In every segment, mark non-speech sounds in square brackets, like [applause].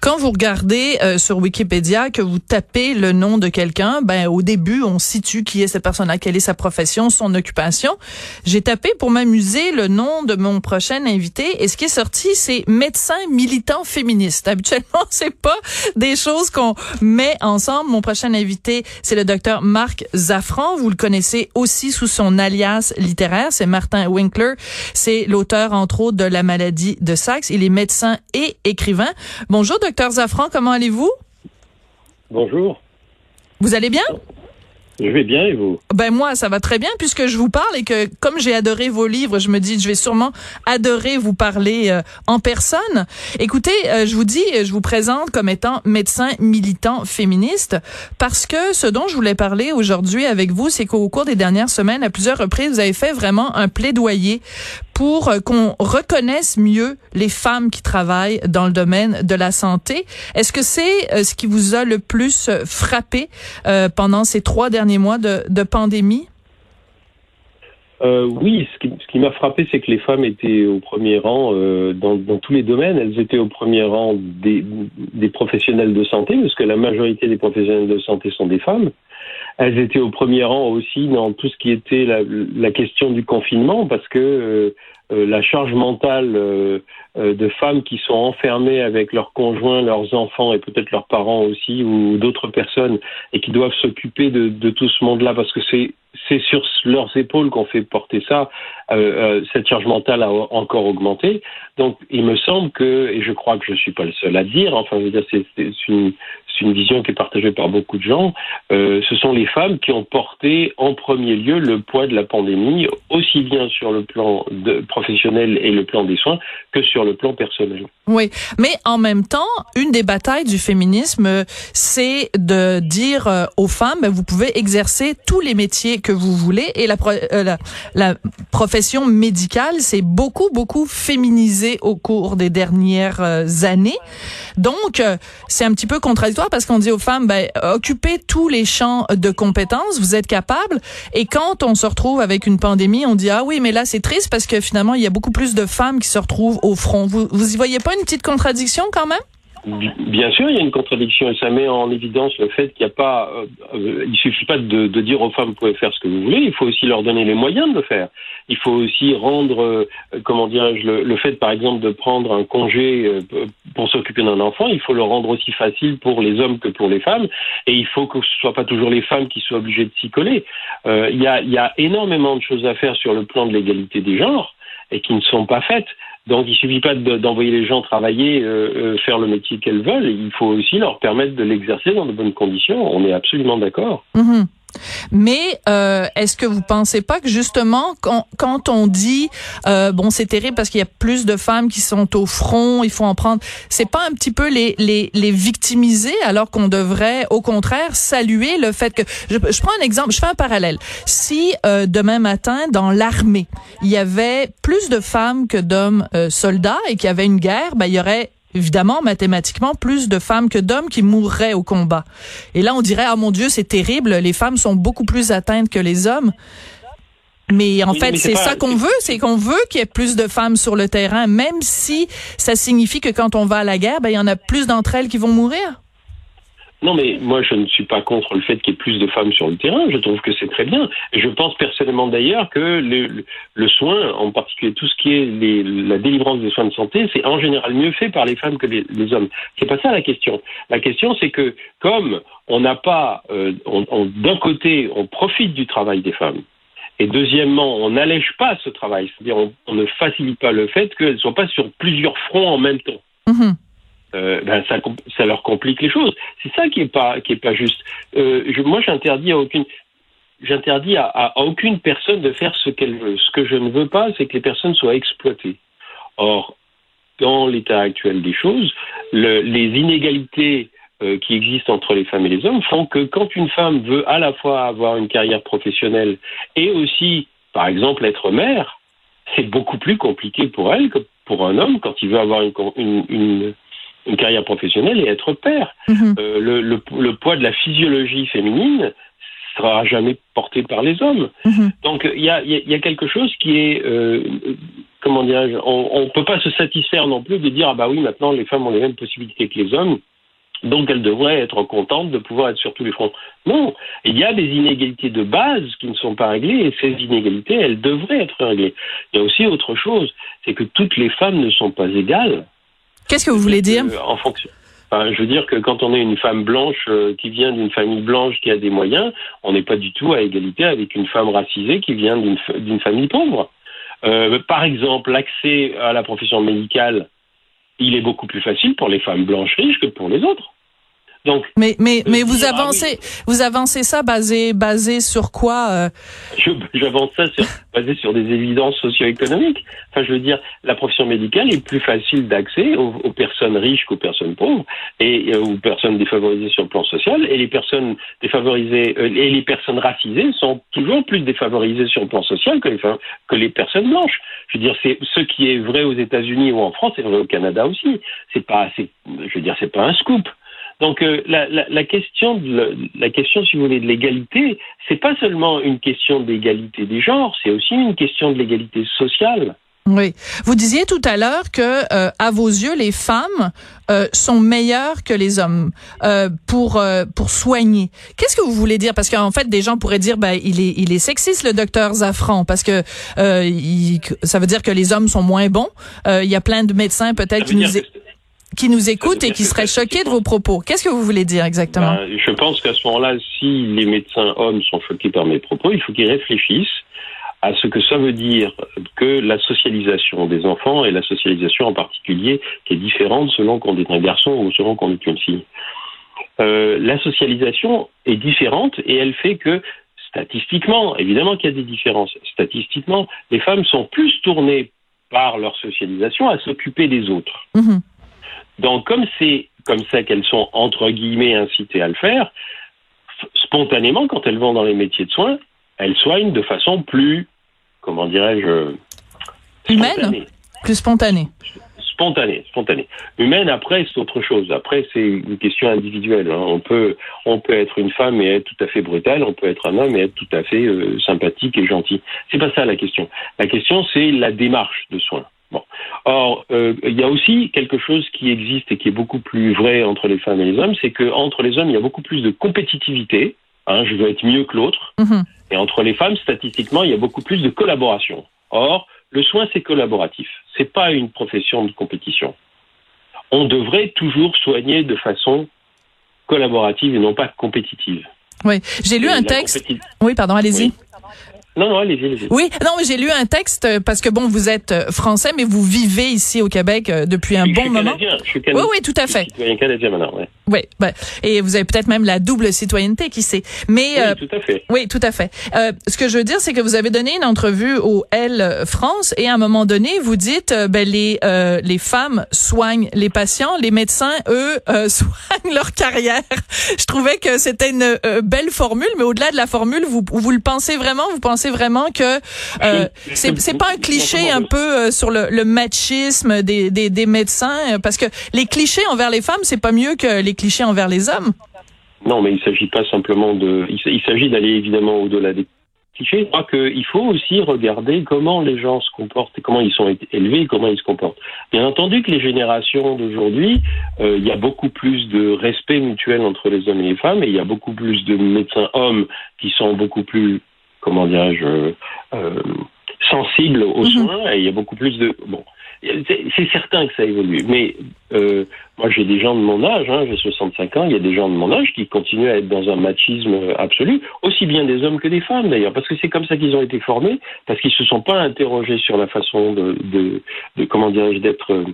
Quand vous regardez euh, sur Wikipédia que vous tapez le nom de quelqu'un, ben au début on situe qui est cette personne-là, quelle est sa profession, son occupation. J'ai tapé pour m'amuser le nom de mon prochain invité et ce qui est sorti c'est médecin militant féministe. [laughs] Habituellement c'est pas des choses qu'on met ensemble. Mon prochain invité c'est le docteur Marc Zaffran. Vous le connaissez aussi sous son alias littéraire, c'est Martin Winkler. C'est l'auteur entre autres de La maladie de Saxe. Il est médecin et écrivain. Bonjour docteur Zafran, comment allez-vous? Bonjour. Vous allez bien? Je vais bien et vous? Ben moi, ça va très bien puisque je vous parle et que comme j'ai adoré vos livres, je me dis je vais sûrement adorer vous parler euh, en personne. Écoutez, euh, je vous dis, je vous présente comme étant médecin militant féministe parce que ce dont je voulais parler aujourd'hui avec vous, c'est qu'au cours des dernières semaines, à plusieurs reprises, vous avez fait vraiment un plaidoyer pour euh, qu'on reconnaisse mieux les femmes qui travaillent dans le domaine de la santé. Est-ce que c'est euh, ce qui vous a le plus euh, frappé pendant ces trois derniers mois de, pandémie? Oui, ce qui, m'a frappé, c'est que les femmes étaient au premier rang dans, dans, tous les domaines. Elles étaient au premier rang des, des, professionnels de santé, parce que la majorité des professionnels de santé sont des femmes. Elles étaient au premier rang aussi dans tout ce qui était la, la question du confinement, parce que euh, la charge mentale euh, euh, de femmes qui sont enfermées avec leurs conjoints, leurs enfants et peut-être leurs parents aussi, ou d'autres personnes, et qui doivent s'occuper de, tout ce monde-là, parce que c'est sur leurs épaules qu'on fait porter ça. Cette charge mentale a encore augmenté. Donc, il me semble que, et je crois que je suis pas le seul à dire, enfin, je veux dire, c'est une, vision qui est partagée par beaucoup de gens, ce sont les femmes qui ont porté en premier lieu le poids de la pandémie, aussi bien sur le plan de, professionnel et le plan des soins que sur le plan personnel. Oui, mais en même temps, une des batailles du féminisme, c'est de dire euh, aux femmes, vous pouvez exercer tous les métiers que vous voulez et la, euh, profession médicale s'est beaucoup, beaucoup féminisée au cours des dernières euh, années. Donc, euh, c'est un petit peu contradictoire parce qu'on dit aux femmes, ben, occupez tous les champs de compétences, vous êtes capables. Et quand on se retrouve avec une pandémie, on dit, ah oui, mais là, c'est triste parce que finalement, il y a beaucoup plus de femmes qui se retrouvent au front. Vous, vous y voyez pas une petite contradiction quand même? Bien sûr, il y a une contradiction et ça met en évidence le fait qu'il n'y a pas, euh, euh, il suffit pas de, dire aux femmes vous pouvez faire ce que vous voulez, il faut aussi leur donner les moyens de le faire. Il faut aussi rendre, euh, comment dirais-je, le, fait par exemple de prendre un congé pour s'occuper d'un enfant, il faut le rendre aussi facile pour les hommes que pour les femmes et il faut que ce soit pas toujours les femmes qui soient obligées de s'y coller. Il, y a, il y a énormément de choses à faire sur le plan de l'égalité des genres et qui ne sont pas faites. Donc, il suffit pas d'envoyer les gens travailler, euh, euh, faire le métier qu'elles veulent. Il faut aussi leur permettre de l'exercer dans de bonnes conditions. On est absolument d'accord. Mmh. Mais euh, est-ce que vous pensez pas que justement quand, quand on dit euh, bon c'est terrible parce qu'il y a plus de femmes qui sont au front, il faut en prendre, c'est pas un petit peu les les, les victimiser alors qu'on devrait au contraire saluer le fait que je, je, prends un exemple, je fais un parallèle. Si euh, demain matin dans l'armée il y avait plus de femmes que d'hommes euh, soldats et qu'il y avait une guerre, ben il y aurait évidemment, mathématiquement, plus de femmes que d'hommes qui mourraient au combat. Et là, on dirait, ah mon Dieu, c'est terrible, les femmes sont beaucoup plus atteintes que les hommes. Mais en fait, c'est ça qu'on veut, c'est qu'on veut qu'il y ait plus de femmes sur le terrain, même si ça signifie que quand on va à la guerre, ben, il y en a plus d'entre elles qui vont mourir. Non, mais moi, je ne suis pas contre le fait qu'il y ait plus de femmes sur le terrain. Je trouve que c'est très bien. Je pense personnellement d'ailleurs que le, le, soin, en particulier tout ce qui est la délivrance des soins de santé, c'est en général mieux fait par les femmes que les, les hommes. C'est pas ça la question. La question, c'est que comme on n'a pas, euh, on, d'un côté, on profite du travail des femmes. Et deuxièmement, on n'allège pas ce travail, c'est-à-dire on, ne facilite pas le fait qu'elles ne soient pas sur plusieurs fronts en même temps. Mmh euh, ben ça, leur complique les choses. C'est ça qui est pas qui est pas juste. Euh, moi, j'interdis à aucune j'interdis à, à, aucune personne de faire ce qu'elle veut. Ce que je ne veux pas, c'est que les personnes soient exploitées. Or, dans l'état actuel des choses, les inégalités euh, qui existent entre les femmes et les hommes font que quand une femme veut à la fois avoir une carrière professionnelle et aussi, par exemple, être mère, c'est beaucoup plus compliqué pour elle que pour un homme quand il veut avoir une, carrière professionnelle et être père. Mhm. Euh, le, le, le, poids de la physiologie féminine sera jamais porté par les hommes. Mhm. Donc il y a, y a, quelque chose qui est, euh, comment dirais-je, on ne peut pas se satisfaire non plus de dire ah bah oui maintenant les femmes ont les mêmes possibilités que les hommes. Donc elles devraient être contentes de pouvoir être sur tous les fronts. Non, il y a des inégalités de base qui ne sont pas réglées et ces inégalités, elles devraient être réglées. Il y a aussi autre chose, c'est que toutes les femmes ne sont pas égales. Qu'est-ce que vous voulez dire En fonction. je veux dire que quand on est une femme blanche euh, qui vient d'une famille blanche qui a des moyens, on n'est pas du tout à égalité avec une femme racisée qui vient d'une famille pauvre. Euh, par exemple, l'accès à la profession médicale il est beaucoup plus facile pour les femmes blanches riches que pour les autres. Donc, mais mais mais vous avancez vous avancez ça basé basé sur quoi euh? J'avance ça sur, [laughs] basé sur des évidences socio-économiques. Enfin, je veux dire, la profession médicale est plus facile d'accès aux, personnes riches qu'aux personnes pauvres et euh, aux personnes défavorisées sur le plan social. Et les personnes défavorisées euh, et les personnes racisées sont toujours plus défavorisées sur le plan social que les que les personnes blanches. Je veux dire, c'est ce qui est vrai aux États-Unis ou en France, c'est vrai au Canada aussi. C'est pas, je veux dire, c'est pas un scoop. Donc euh, la, la, la, question, de, la question, si vous voulez, de l'égalité, c'est pas seulement une question d'égalité des genres, c'est aussi une question de l'égalité sociale. Oui, vous disiez tout à l'heure que, euh, à vos yeux, les femmes euh, sont meilleures que les hommes euh, pour euh, pour soigner. Qu'est-ce que vous voulez dire? Parce qu'en fait, des gens pourraient dire, ben, il est il est sexiste le docteur Zafran parce que il, ça veut dire que les hommes sont moins bons. il y a plein de médecins peut-être qui nous qui nous écoutent et qui seraient choqués de vos propos. Qu'est-ce que vous voulez dire exactement? Ben, Je pense qu'à ce moment-là, si les médecins hommes sont choqués par mes propos, il faut qu'ils réfléchissent à ce que ça veut dire que la socialisation des enfants et la socialisation en particulier qui est différente selon qu'on est un garçon ou selon qu'on est une fille. Euh, la socialisation est différente et elle fait que statistiquement, évidemment qu'il y a des différences, statistiquement, les femmes sont plus tournées par leur socialisation à s'occuper des autres. Mhm. Donc, comme c'est comme ça qu'elles sont, entre guillemets, incitées à le faire, spontanément, quand elles vont dans les métiers de soins, elles soignent de façon plus, comment dirais-je, humaine, plus spontanée. Spontanée, spontanée. Humaine, après, c'est autre chose. Après, c'est une question individuelle. Hein. On peut, on peut être une femme et être tout à fait brutale. On peut être un homme et être tout à fait euh, sympathique et gentil. C'est pas ça la question. La question, c'est la démarche de soins. Bon. Or, euh, il y a aussi quelque chose qui existe et qui est beaucoup plus vrai entre les femmes et les hommes, c'est qu'entre les hommes, il y a beaucoup plus de compétitivité. Hein, je veux être mieux que l'autre. Mhm. Et entre les femmes, statistiquement, il y a beaucoup plus de collaboration. Or, le soin, c'est collaboratif. C'est pas une profession de compétition. On devrait toujours soigner de façon collaborative et non pas compétitive. Oui, j'ai lu un texte. Oui, pardon, allez-y. Non, non, allez-y, allez Oui, non, mais j'ai lu un texte euh, parce que bon, vous êtes euh, français, mais vous vivez ici au Québec euh, depuis un bon moment. je suis canadien. Oui, oui, tout à fait. Je suis canadien maintenant, ouais. Oui, ben, et vous avez peut-être même la double citoyenneté, qui sait. Mais oui, tout à fait. Oui, tout à fait. Euh, ce que je veux dire, c'est que vous avez donné une entrevue au L France et à un moment donné, vous dites, ben les les femmes soignent les patients, les médecins, eux, [laughs] soignent leur carrière. Je trouvais que c'était une belle formule, mais au-delà de la formule, vous vous le pensez vraiment? Vous pensez vraiment que euh, c'est pas un cliché un peu euh, sur le, machisme des, des, médecins? Euh, parce que les clichés envers les femmes c'est pas mieux que les clichés envers les hommes. Non, mais il s'agit pas simplement de. Il s'agit d'aller évidemment au-delà des clichés. Je crois qu'il faut aussi regarder comment les gens se comportent et comment ils sont élevés et comment ils se comportent. Bien entendu que les générations d'aujourd'hui, il y a beaucoup plus de respect mutuel entre les hommes et les femmes et il y a beaucoup plus de médecins hommes qui sont beaucoup plus comment dirais-je, euh, sensible aux mhm. soins et il y a beaucoup plus de bon. C'est certain que ça évolue, mais euh, moi j'ai des gens de mon âge, hein, j'ai 65 ans, il y a des gens de mon âge qui continuent à être dans un machisme absolu, aussi bien des hommes que des femmes d'ailleurs, parce que c'est comme ça qu'ils ont été formés, parce qu'ils se sont pas interrogés sur la façon de, de, comment dirais-je d'être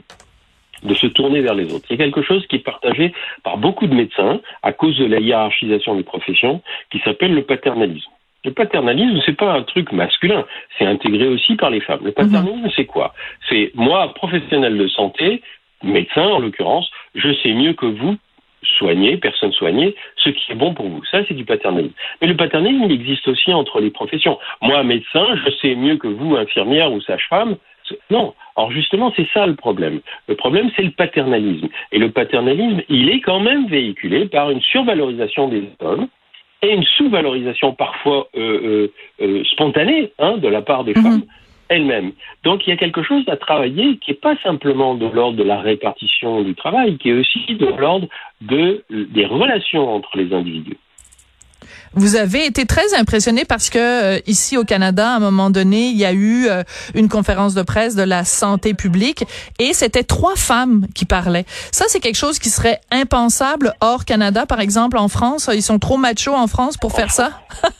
de se tourner vers les autres. A quelque chose qui est partagé par beaucoup de médecins à cause de la hiérarchisation des professions qui s'appelle le paternalisme. Le paternalisme, c'est pas un truc masculin, c'est intégré aussi par les femmes. Le paternalisme, c'est quoi? C'est moi, professionnel de santé, médecin en l'occurrence, je sais mieux que vous soigner, personne soignée, ce qui est bon pour vous. Ça, c'est du paternalisme. Mais le paternalisme, il existe aussi entre les professions. Moi, médecin, je sais mieux que vous, infirmière ou sage-femme. Non. Alors justement, c'est ça le problème. Le problème, c'est le paternalisme. Et le paternalisme, il est quand même véhiculé par une survalorisation des hommes et une sous-valorisation parfois euh, euh, euh spontanée hein, de la part des mhm. femmes elle-même. Donc il y a quelque chose à travailler qui n'est pas simplement de l'ordre de la répartition du travail, qui est aussi de l'ordre de, des relations entre les individus. Vous avez été très impressionné parce que euh, ici au Canada, à un moment donné, il y a eu euh, une conférence de presse de la santé publique et c'était trois femmes qui parlaient. Ça, c'est quelque chose qui serait impensable hors Canada, par exemple en France. Ils sont trop machos en France pour faire ça. [laughs]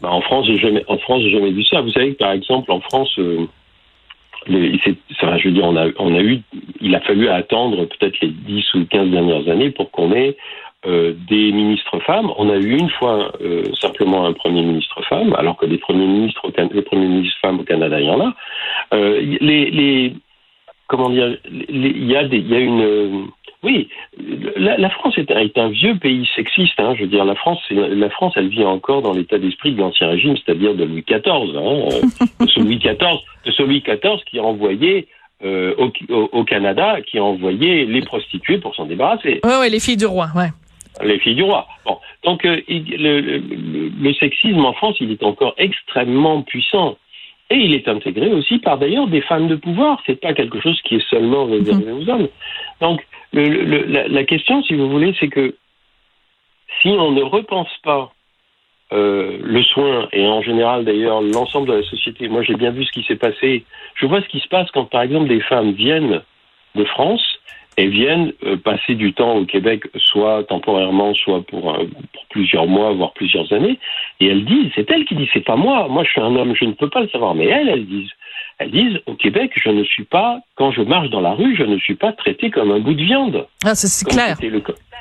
Ben, en France, j'ai jamais, en France, j'ai jamais vu ça. Vous savez que par exemple en France. Euh, je veux dire, on a, on a eu, il a fallu attendre peut-être les 10 ou 15 dernières années pour qu'on ait euh, des ministres femmes. On a eu une fois euh, simplement un premier ministre femme, alors que les premiers ministres, les premiers ministres femmes au Canada, il y en a. Euh, les, les, comment dire, il y a une, oui, la, France est un, vieux pays sexiste. Hein, je veux dire, la France, la France, elle vit encore dans l'état d'esprit de l'ancien régime, c'est-à-dire de Louis XIV, hein, de ce Louis XIV, de Louis XIV qui a envoyé euh, au, Canada, qui a envoyé les prostituées pour s'en débarrasser. Oui, oui, les filles du roi, ouais les filles du roi. Bon, donc euh, le, le, le, sexisme en France, il est encore extrêmement puissant. Et il est intégré aussi par d'ailleurs des femmes de pouvoir. C'est pas quelque chose qui est seulement réservé mhm. aux hommes. Donc la, la, question, si vous voulez, c'est que si on ne repense pas euh, le soin et en général d'ailleurs l'ensemble de la société, moi j'ai bien vu ce qui s'est passé. Je vois ce qui se passe quand par exemple des femmes viennent de France et viennent euh, passer du temps au Québec, soit temporairement, soit pour, euh, pour, plusieurs mois, voire plusieurs années. Et elles disent, c'est elles qui disent, c'est pas moi, moi je suis un homme, je ne peux pas le savoir. Mais elles, elles disent, elles disent, au Québec, je ne suis pas, quand je marche dans la rue, je ne suis pas traité comme un bout de viande. Ah, c'est clair.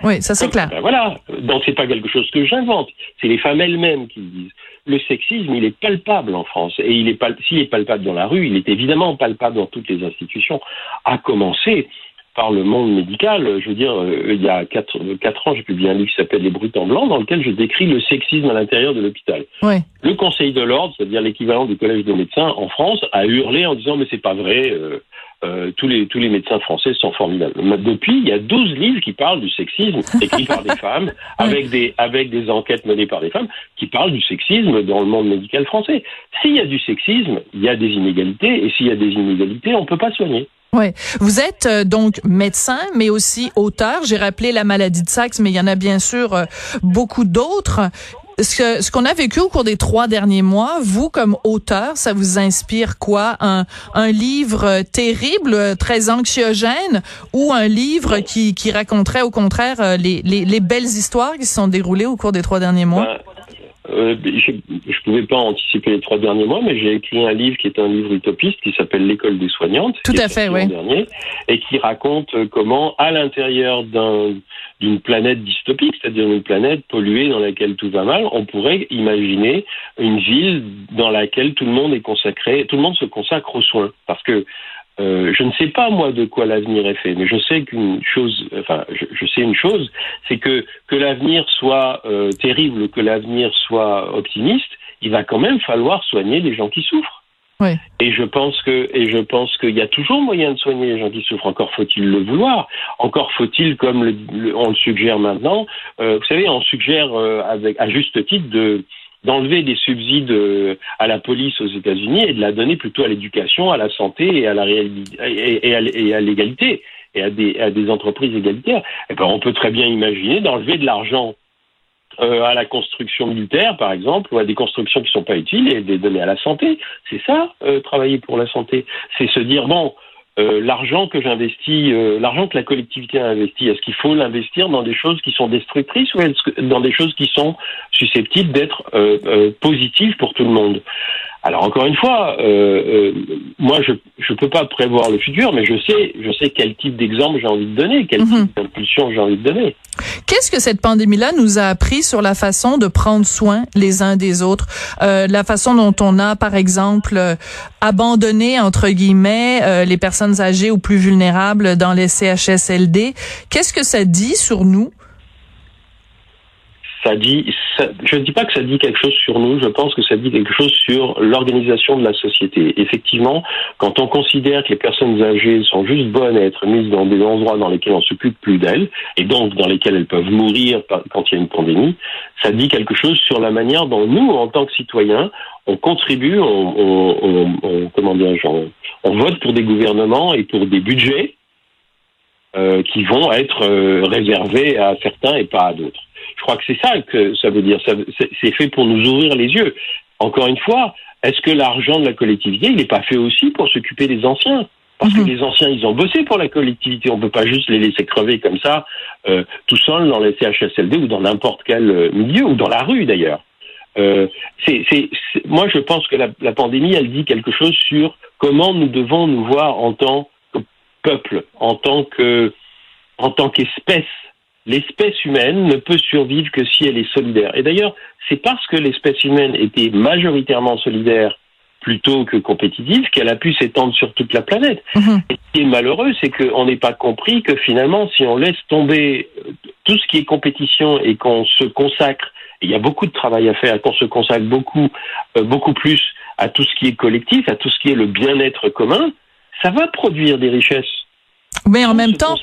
oui, ça c'est clair. Ben voilà, donc c'est pas quelque chose que j'invente, c'est les femmes elles-mêmes qui le disent. Le sexisme, il est palpable en France, et il est s'il est palpable dans la rue, il est évidemment palpable dans toutes les institutions, à commencer par le monde médical. Je veux dire, euh, il y a quatre, quatre ans, j'ai publié un livre qui s'appelle Les Brutes en blanc, dans lequel je décris le sexisme à l'intérieur de l'hôpital. Le Conseil de l'ordre, c'est-à-dire l'équivalent du Collège des médecins en France, a hurlé en disant mais c'est pas vrai. Euh, euh, tous les tous les médecins français sont formidables. Depuis, il y a 12 livres qui parlent du sexisme [laughs] écrits par des femmes, avec des avec des enquêtes menées par des femmes qui parlent du sexisme dans le monde médical français. S'il y a du sexisme, il y a des inégalités, et s'il y a des inégalités, on peut pas soigner. Oui. Vous êtes euh, donc médecin, mais aussi auteur. J'ai rappelé la maladie de Saxe, mais il y en a bien sûr euh, beaucoup d'autres. Ce, ce qu'on a vécu au cours des trois derniers mois, vous comme auteur, ça vous inspire quoi? Un, livre terrible, très anxiogène, ou un livre qui, qui raconterait au contraire les, les, les belles histoires qui se sont déroulées au cours des trois derniers mois? Ben, euh, je ne pouvais pas anticiper les trois derniers mois, mais j'ai écrit un livre qui est un livre utopiste qui s'appelle L'école des soignantes. Tout à fait, oui. et qui raconte comment, à l'intérieur d'une planète dystopique, c'est-à-dire une planète polluée dans laquelle tout va mal, on pourrait imaginer une ville dans laquelle tout le monde est consacré, tout le monde se consacre aux soins. Parce que euh, je ne sais pas moi de quoi l'avenir est fait, mais je sais qu'une chose, enfin, je, sais une chose, c'est que que l'avenir soit euh, terrible, que l'avenir soit optimiste, il va quand même falloir soigner les gens qui souffrent. Oui. Et je pense que et je pense qu'il y a toujours moyen de soigner les gens qui souffrent. Encore faut-il le vouloir. Encore faut-il, comme le, on le suggère maintenant, euh, vous savez, on suggère avec à juste titre de d'enlever des subsides euh, à la police aux États-Unis et de la donner plutôt à l'éducation, à la santé et à la et à l'égalité et à des, à des entreprises égalitaires. Eh ben, on peut très bien imaginer d'enlever de l'argent euh, à la construction militaire, par exemple, ou à des constructions qui ne sont pas utiles et de les donner à la santé. C'est ça, euh, travailler pour la santé. C'est se dire, bon, euh, l'argent que j'investis, euh, l'argent que la collectivité a investi, est-ce qu'il faut l'investir dans des choses qui sont destructrices ou dans des choses qui sont susceptibles d'être euh, positives pour tout le monde? Alors encore une fois, euh, euh, moi je je peux pas prévoir le futur, mais je sais je sais quel type d'exemple j'ai envie de donner, quel Mhm. type d'impulsion j'ai envie de donner. Qu'est-ce que cette pandémie-là nous a appris sur la façon de prendre soin les uns des autres, euh, la façon dont on a, par exemple, euh, abandonné entre guillemets euh, les personnes âgées ou plus vulnérables dans les CHSLD. Qu'est-ce que ça dit sur nous Ça dit, ça, je ne dis pas que ça dit quelque chose sur nous, je pense que ça dit quelque chose sur l'organisation de la société. Effectivement, quand on considère que les personnes âgées sont juste bonnes à être mises dans des endroits dans lesquels on s'occupe plus d'elles, et donc dans lesquels elles peuvent mourir quand il y a une pandémie, ça dit quelque chose sur la manière dont nous, en tant que citoyens, on contribue, on, on, on, on- comment dire, on vote pour des gouvernements et pour des budgets euh, qui vont être euh, réservés à certains et pas à d'autres. Je crois que c'est ça que ça veut dire. Ça- C'est fait pour nous ouvrir les yeux. Encore une fois, est-ce que l'argent de la collectivité, il n'est pas fait aussi pour s'occuper des anciens? Parce Mhm. que les anciens, ils ont bossé pour la collectivité. On ne peut pas juste les laisser crever comme ça, euh, tout seuls dans les CHSLD ou dans n'importe quel euh, milieu, ou dans la rue d'ailleurs. Euh, c'est, moi, je pense que la, la pandémie, elle dit quelque chose sur comment nous devons nous voir en tant peuple, en tant que, en tant qu'espèce. L'espèce humaine ne peut survivre que si elle est solidaire. Et d'ailleurs, c'est parce que l'espèce humaine était majoritairement solidaire plutôt que compétitive qu'elle a pu s'étendre sur toute la planète. Mhm. Et ce qui est malheureux, c'est qu'on n'ait pas compris que finalement, si on laisse tomber euh, tout ce qui est compétition et qu'on se consacre, et il y a beaucoup de travail à faire, qu'on se consacre beaucoup, euh, beaucoup plus à tout ce qui est collectif, à tout ce qui est le bien-être commun, ça va produire des richesses. Mais en même temps,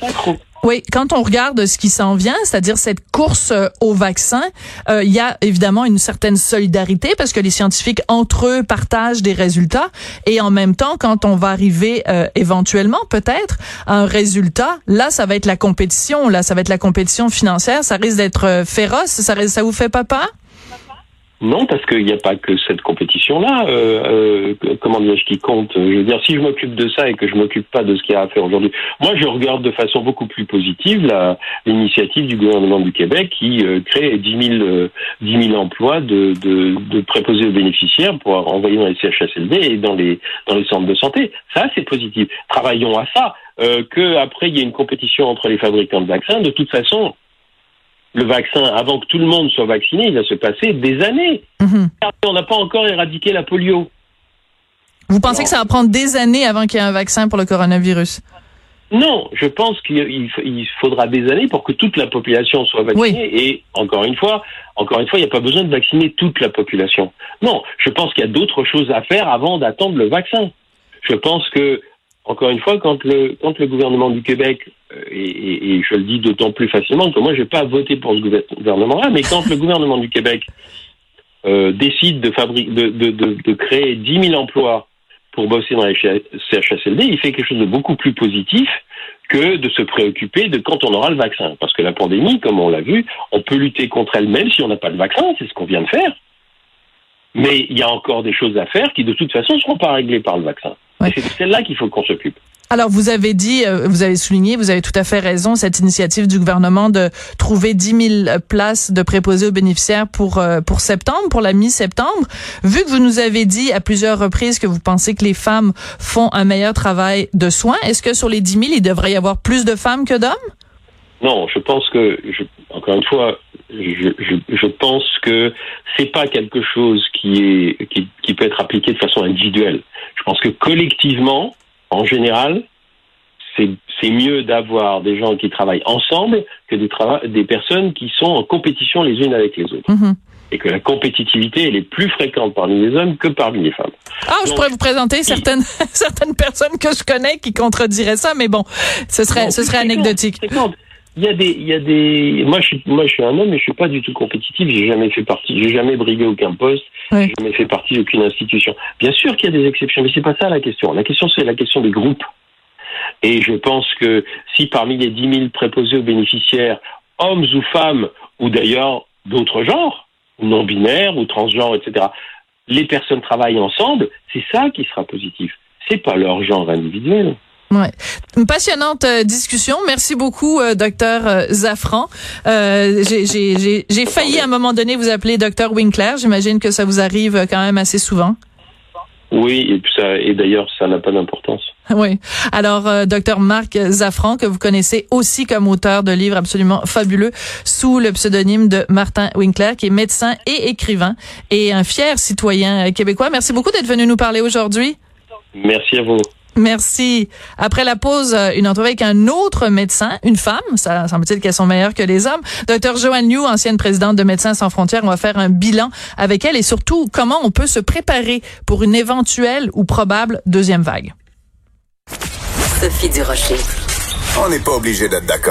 Oui, quand on regarde ce qui s'en vient, c'est-à-dire cette course euh, au vaccin, euh, il y a évidemment une certaine solidarité parce que les scientifiques entre eux partagent des résultats. Et en même temps, quand on va arriver euh, éventuellement peut-être à un résultat, là ça va être la compétition, là ça va être la compétition financière, ça risque d'être euh, féroce, ça vous fait pas peur? Non, parce qu'il n'y a pas que cette compétition-là. Euh, euh, comment qui compte? Je veux dire, si je m'occupe de ça et que je m'occupe pas de ce qu'il y a à faire aujourd'hui, moi, je regarde de façon beaucoup plus positive l'initiative du gouvernement du Québec qui euh, crée 10 000, euh, 10 000 emplois de, de, préposés aux bénéficiaires pour envoyer dans les CHSLD et dans les dans les centres de santé. Ça, c'est positif. Travaillons à ça. Euh, que après il y ait une compétition entre les fabricants de vaccins. De toute façon, le vaccin, avant que tout le monde soit vacciné, il va se passer des années. Mhm. On n'a pas encore éradiqué la polio. Vous pensez que ça va prendre des années avant qu'il y ait un vaccin pour le coronavirus? Non, je pense qu'il il- il faudra des années pour que toute la population soit vaccinée. Et encore une fois, encore une fois, il n'y a pas besoin de vacciner toute la population. Non, je pense qu'il y a d'autres choses à faire avant d'attendre le vaccin. Je pense que, encore une fois, quand le quand le gouvernement du Québec et, je le dis d'autant plus facilement que moi, je n'ai pas voté pour ce gouver- gouvernement-là, mais quand le gouvernement du Québec euh, décide de, de, de, de, de créer 10 000 emplois pour bosser dans les CHSLD, il fait quelque chose de beaucoup plus positif que de se préoccuper de quand on aura le vaccin. Parce que la pandémie, comme on l'a vu, on peut lutter contre elle même si on n'a pas le vaccin, c'est ce qu'on vient de faire. Mais il y a encore des choses à faire qui, de toute façon, ne seront pas réglées par le vaccin. Ouais. Et c'est de celle-là qu'il faut qu'on s'occupe. Alors, vous avez dit, euh, vous avez souligné, vous avez tout à fait raison, cette initiative du gouvernement de trouver 10 000 places de préposés aux bénéficiaires pour euh, pour septembre, pour la mi-septembre. Vu que vous nous avez dit à plusieurs reprises que vous pensez que les femmes font un meilleur travail de soins, est-ce que sur les 10 000, il devrait y avoir plus de femmes que d'hommes? Non, je pense que, je, encore une fois, je, je, je pense que c'est pas quelque chose qui est qui, qui peut être appliqué de façon individuelle. Je pense que collectivement, en général, c'est mieux d'avoir des gens qui travaillent ensemble que des, des personnes qui sont en compétition les unes avec les autres. Mhm. Et que la compétitivité, elle est plus fréquente parmi les hommes que parmi les femmes. Ah, je pourrais vous présenter certaines [laughs] certaines personnes que je connais qui contrediraient ça, mais bon, ce serait Non, ce serait anecdotique. Il y a des, il y a des. Moi, je suis, moi, je suis un homme, mais je suis pas du tout compétitif. J'ai jamais fait partie, j'ai jamais brigué aucun poste. Oui. J'ai jamais fait partie d'aucune institution. Bien sûr qu'il y a des exceptions, mais c'est pas ça la question. La question, c'est la question des groupes. Et je pense que si parmi les 10 000 préposés aux bénéficiaires, hommes ou femmes, ou d'ailleurs d'autres genres, non binaires, ou transgenres, etc., les personnes travaillent ensemble, c'est ça qui sera positif. C'est pas leur genre individuel. Ouais. Une passionnante euh, discussion. Merci beaucoup, euh, docteur euh, Zafran. Euh, j'ai- j'ai j'ai- j'ai failli à un moment donné vous appeler docteur Winkler. J'imagine que ça vous arrive quand même assez souvent. Oui, et puis ça, et d'ailleurs, ça n'a pas d'importance. [laughs] Oui. Alors, euh, docteur Marc Zaffran, que vous connaissez aussi comme auteur de livres absolument fabuleux sous le pseudonyme de Martin Winkler, qui est médecin et écrivain et un fier citoyen québécois. Merci beaucoup d'être venu nous parler aujourd'hui. Merci à vous. Merci. Après la pause, euh, une entrevue avec un autre médecin, une femme. Ça semble-t-il qu'elles sont meilleures que les hommes. Docteur Joanne New, ancienne présidente de Médecins sans frontières. On va faire un bilan avec elle et surtout comment on peut se préparer pour une éventuelle ou probable deuxième vague. Sophie Durocher. On n'est pas obligé d'être d'accord.